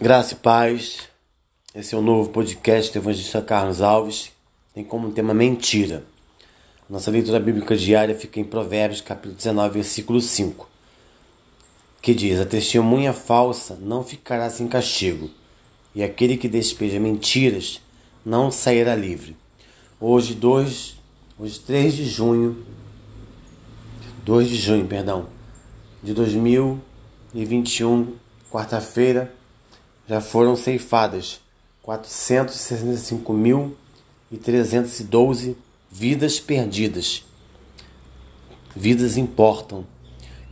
Graça e paz. Esse é o novo podcast do Evangelista Carlos Alves. Tem como tema mentira. Nossa leitura bíblica diária fica em Provérbios, capítulo 19, versículo 5, que diz: A testemunha falsa não ficará sem castigo, e aquele que despeja mentiras não sairá livre. Hoje, 2, hoje 3 de junho, 2 de junho, perdão, de 2021, quarta-feira, já foram ceifadas 465.312 vidas perdidas. Vidas importam.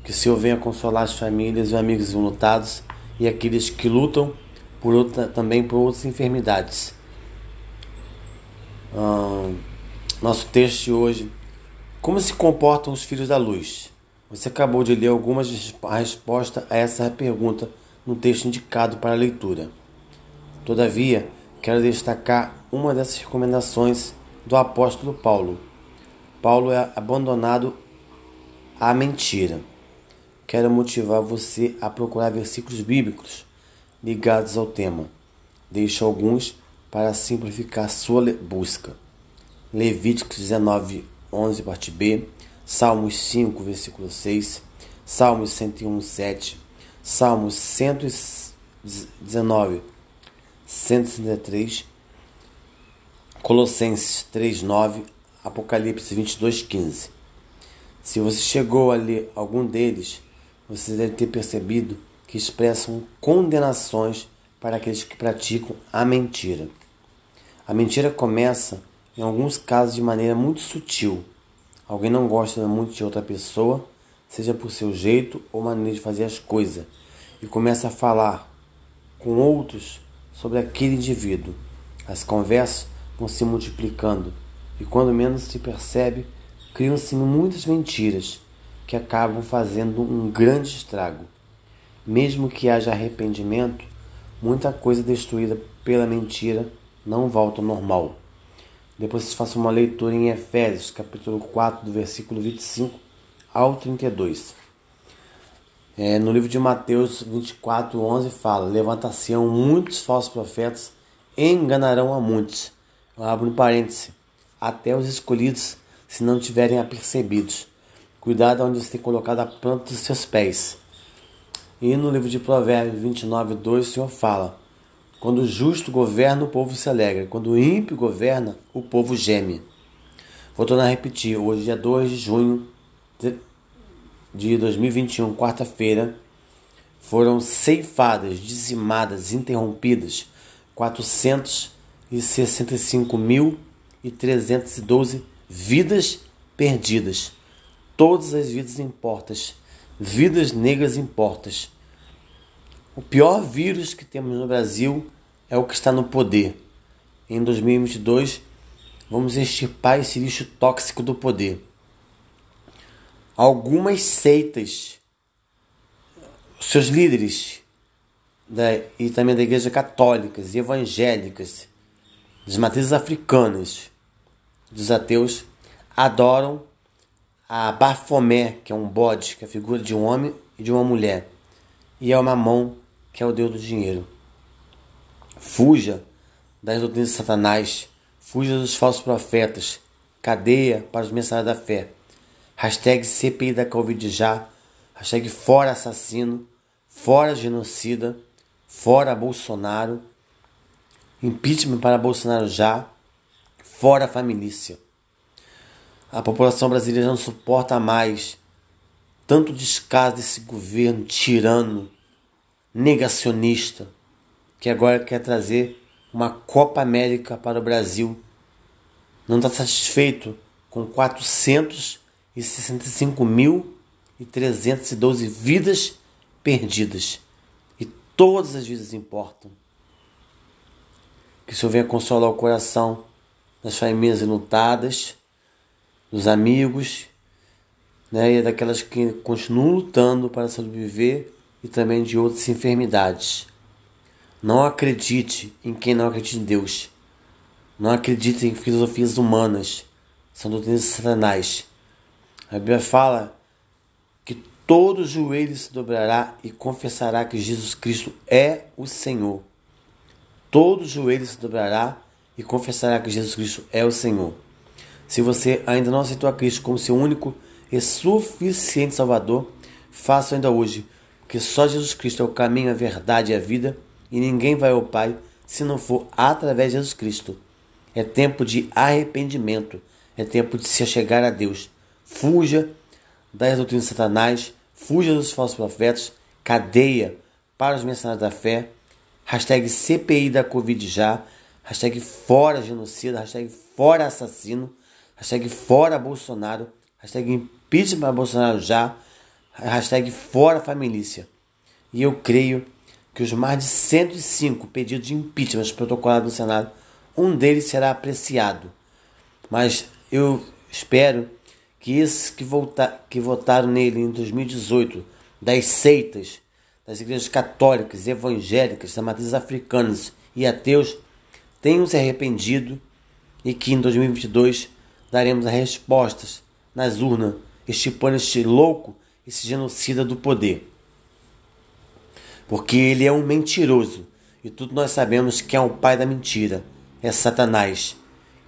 Que o Senhor venha consolar as famílias e amigos lutados e aqueles que lutam por outra, também por outras enfermidades. Hum, nosso texto de hoje. Como se comportam os filhos da luz? Você acabou de ler algumas respostas a essa pergunta no texto indicado para leitura. Todavia, quero destacar uma dessas recomendações do apóstolo Paulo. Paulo é abandonado à mentira. Quero motivar você a procurar versículos bíblicos ligados ao tema. Deixo alguns para simplificar sua busca. Levíticos 19, 11, parte B, Salmos 5, versículo 6, Salmos 101, 7, Salmos 119, 163, Colossenses 3:9, Apocalipse 22:15. Se você chegou a ler algum deles, você deve ter percebido que expressam condenações para aqueles que praticam a mentira. A mentira começa, em alguns casos, de maneira muito sutil. Alguém não gosta muito de outra pessoa, seja por seu jeito ou maneira de fazer as coisas, e começa a falar com outros sobre aquele indivíduo. As conversas vão se multiplicando e, quando menos se percebe, criam-se muitas mentiras que acabam fazendo um grande estrago. Mesmo que haja arrependimento, muita coisa destruída pela mentira não volta ao normal. Depois se faça uma leitura em Efésios, capítulo 4, do versículo 25 ao 32. É, no livro de Mateus 24, 11 fala: Levantar-se-ão muitos falsos profetas enganarão a muitos. Eu abro um parêntese. Até os escolhidos, se não tiverem apercebidos. Cuidado onde você tem colocado a planta dos seus pés. E no livro de Provérbios 29, 2, o Senhor fala: Quando o justo governa, o povo se alegra. Quando o ímpio governa, o povo geme. Vou tornar a repetir. Hoje é 2 de junho de 2021, quarta-feira, foram ceifadas, dizimadas, interrompidas 465.312 vidas perdidas. Todas as vidas importas, vidas negras importas. O pior vírus que temos no Brasil é o que está no poder. Em 2022, vamos extirpar esse lixo tóxico do poder algumas seitas, seus líderes da, e também da igreja católicas e evangélicas, das matrizes africanas, dos ateus, adoram a Bafomé, que é um bode, que é a figura de um homem e de uma mulher, e é o Mamon, que é o deus do dinheiro. Fuja das doutrinas de Satanás, fuja dos falsos profetas, cadeia para os mensagens da fé. Hashtag CPI da Covid já. Hashtag fora assassino. Fora genocida. Fora Bolsonaro. Impeachment para Bolsonaro já. Fora família. A população brasileira não suporta mais tanto descaso desse governo tirano, negacionista, que agora quer trazer uma Copa América para o Brasil. Não está satisfeito com 400 e 65.312 vidas perdidas. E todas as vidas importam. Que o Senhor venha consolar o coração das famílias enlutadas, dos amigos, né, e daquelas que continuam lutando para sobreviver e também de outras enfermidades. Não acredite em quem não acredita em Deus. Não acredite em filosofias humanas. São doutrinas satanás. A Bíblia fala que todo joelho se dobrará e confessará que Jesus Cristo é o Senhor. Todo joelho se dobrará e confessará que Jesus Cristo é o Senhor. Se você ainda não aceitou a Cristo como seu único e suficiente Salvador, faça ainda hoje, porque só Jesus Cristo é o caminho, a verdade e a vida, e ninguém vai ao Pai se não for através de Jesus Cristo. É tempo de arrependimento, é tempo de se achegar a Deus. Fuja das doutrinas de Satanás, fuja dos falsos profetas, cadeia para os mensagens da fé, hashtag CPI da Covid já, hashtag fora genocida, hashtag fora assassino, hashtag fora Bolsonaro, hashtag impeachment Bolsonaro já, hashtag fora família. E eu creio que os mais de 105 pedidos de impeachment protocolados no Senado, um deles será apreciado. Mas eu espero que esses que, que votaram nele em 2018, das seitas, das igrejas católicas, evangélicas, das matrizes africanas e ateus, tenham se arrependido e que em 2022 daremos as respostas nas urnas, estipando este louco, esse genocida do poder. Porque ele é um mentiroso e todos nós sabemos que é o pai da mentira, é Satanás,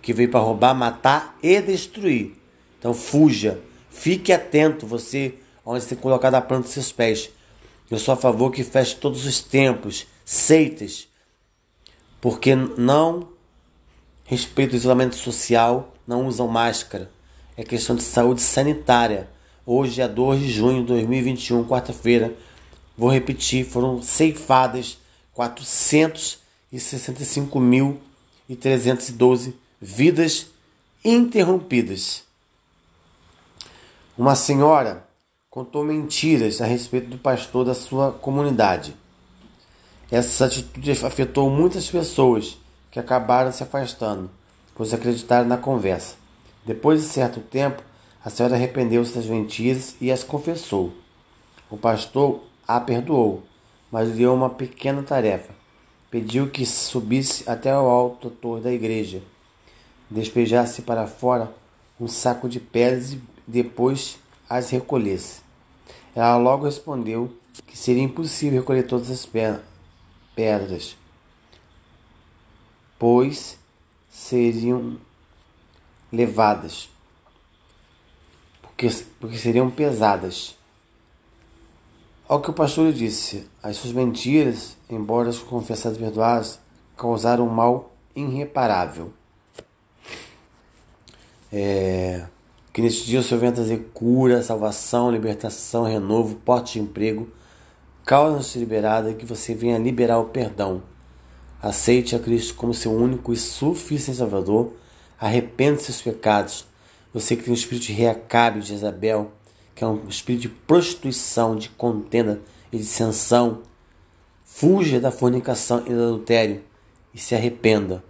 que veio para roubar, matar e destruir. Então fuja, fique atento, você, onde você tem colocado a planta dos seus pés. Eu sou a favor que feche todos os templos, seitas, porque não respeito o isolamento social, não usam máscara. É questão de saúde sanitária. Hoje é 2 de junho de 2021, quarta-feira. Vou repetir, foram ceifadas 465.312 vidas interrompidas. Uma senhora contou mentiras a respeito do pastor da sua comunidade. Essa atitude afetou muitas pessoas que acabaram se afastando, pois acreditaram na conversa. Depois de certo tempo, a senhora arrependeu-se das mentiras e as confessou. O pastor a perdoou, mas lhe deu uma pequena tarefa. Pediu que subisse até o alto torre da igreja, despejasse para fora um saco de pedras e depois as recolhesse. Ela logo respondeu que seria impossível recolher todas as pedras, pois seriam levadas, porque, porque seriam pesadas. Ao que o pastor disse, as suas mentiras, embora confessadas e perdoadas, causaram um mal irreparável. É, que neste dia o Senhor venha trazer cura, salvação, libertação, renovo, porte de emprego, causa-se liberada e que você venha liberar o perdão. Aceite a Cristo como seu único e suficiente Salvador. Arrependa seus pecados. Você que tem um espírito de Reacabe, de Isabel, que é um espírito de prostituição, de contenda e dissensão, fuja da fornicação e do adultério e se arrependa.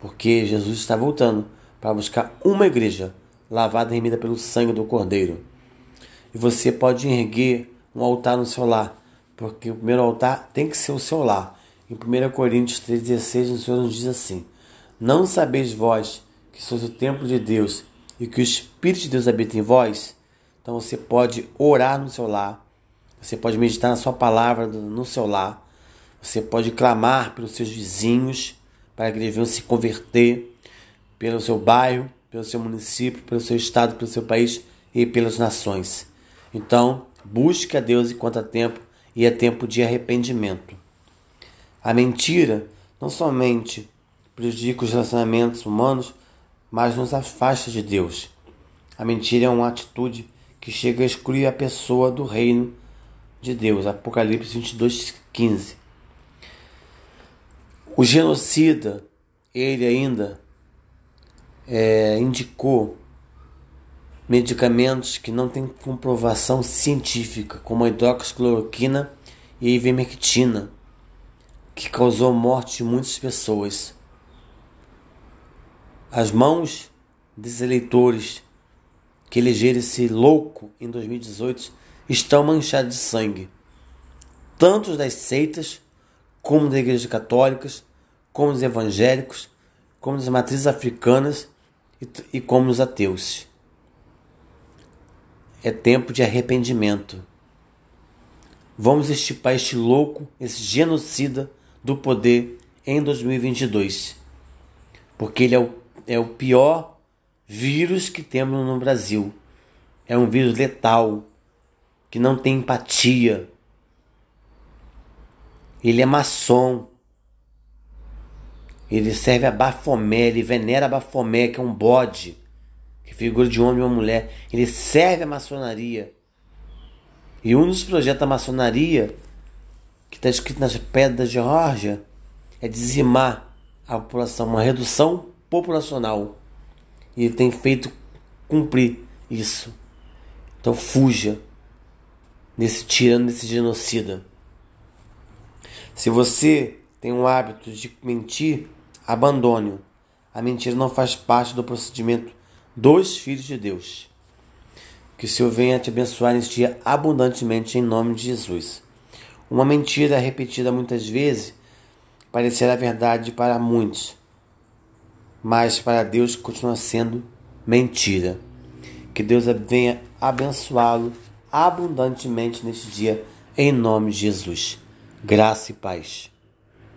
Porque Jesus está voltando para buscar uma igreja lavada e remida pelo sangue do Cordeiro. E você pode erguer um altar no seu lar, porque o primeiro altar tem que ser o seu lar. Em 1 Coríntios 3,16, o Senhor nos diz assim: Não sabeis vós que sois o templo de Deus e que o Espírito de Deus habita em vós? Então você pode orar no seu lar, você pode meditar na sua palavra no seu lar, você pode clamar pelos seus vizinhos para que eles venham se converter, pelo seu bairro, pelo seu município, pelo seu estado, pelo seu país e pelas nações. Então, busque a Deus enquanto há tempo e é tempo de arrependimento. A mentira não somente prejudica os relacionamentos humanos, mas nos afasta de Deus. A mentira é uma atitude que chega a excluir a pessoa do reino de Deus. Apocalipse 22, 15. O genocida, ele ainda é, indicou medicamentos que não têm comprovação científica, como a hidroxicloroquina e a ivermectina, que causou morte de muitas pessoas. As mãos desses eleitores que elegeram esse louco em 2018 estão manchadas de sangue, tanto das seitas, como das igrejas católicas, como dos evangélicos, como das matrizes africanas e, como dos ateus. é tempo de arrependimento. Vamos estipar este louco, esse genocida do poder em 2022. Porque ele é o, é o pior vírus que temos no Brasil. É um vírus letal, que não tem empatia. Ele é maçom. Ele serve a Bafomé, ele venera Bafomé, que é um bode, que figura de homem ou mulher. Ele serve a maçonaria. E um dos projetos da maçonaria, que está escrito nas pedras de Geórgia, é dizimar a população, uma redução populacional. E ele tem feito cumprir isso. Então fuja desse tirano, desse genocida. Se você tem um hábito de mentir, abandone-o. A mentira não faz parte do procedimento dos filhos de Deus. Que o Senhor venha te abençoar neste dia abundantemente em nome de Jesus. Uma mentira repetida muitas vezes parecerá verdade para muitos, mas para Deus continua sendo mentira. Que Deus venha abençoá-lo abundantemente neste dia, em nome de Jesus. Graça e paz.